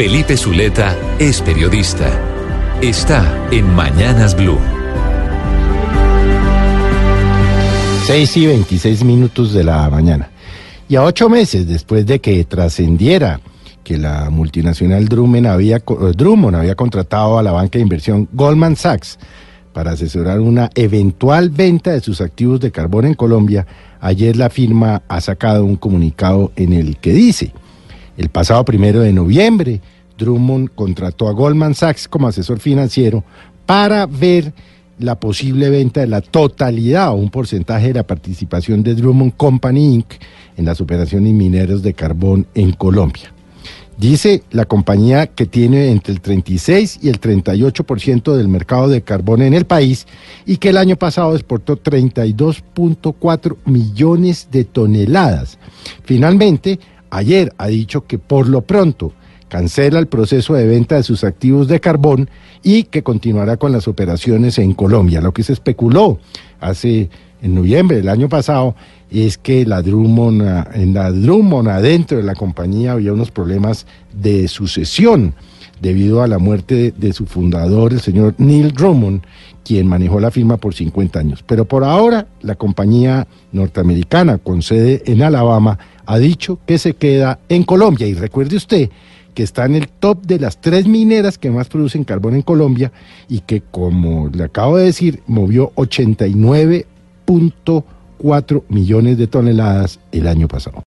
Felipe Zuleta es periodista. Está en Mañanas Blue. 6 y 26 minutos de la mañana. Y a ocho meses después de que trascendiera que la multinacional Drummond había, eh, Drummond había contratado a la banca de inversión Goldman Sachs para asesorar una eventual venta de sus activos de carbón en Colombia, ayer la firma ha sacado un comunicado en el que dice, el pasado primero de noviembre, Drummond contrató a Goldman Sachs como asesor financiero para ver la posible venta de la totalidad o un porcentaje de la participación de Drummond Company Inc. en las operaciones mineras de carbón en Colombia. Dice la compañía que tiene entre el 36 y el 38% del mercado de carbón en el país y que el año pasado exportó 32.4 millones de toneladas. Finalmente, ayer ha dicho que por lo pronto cancela el proceso de venta de sus activos de carbón y que continuará con las operaciones en Colombia. Lo que se especuló hace en noviembre del año pasado es que la Drummond, en la Drummond adentro de la compañía había unos problemas de sucesión debido a la muerte de, su fundador, el señor Neil Drummond, quien manejó la firma por 50 años. Pero por ahora la compañía norteamericana con sede en Alabama ha dicho que se queda en Colombia. Y recuerde usted que está en el top de las tres mineras que más producen carbón en Colombia y que, como le acabo de decir, movió 89.4 millones de toneladas el año pasado.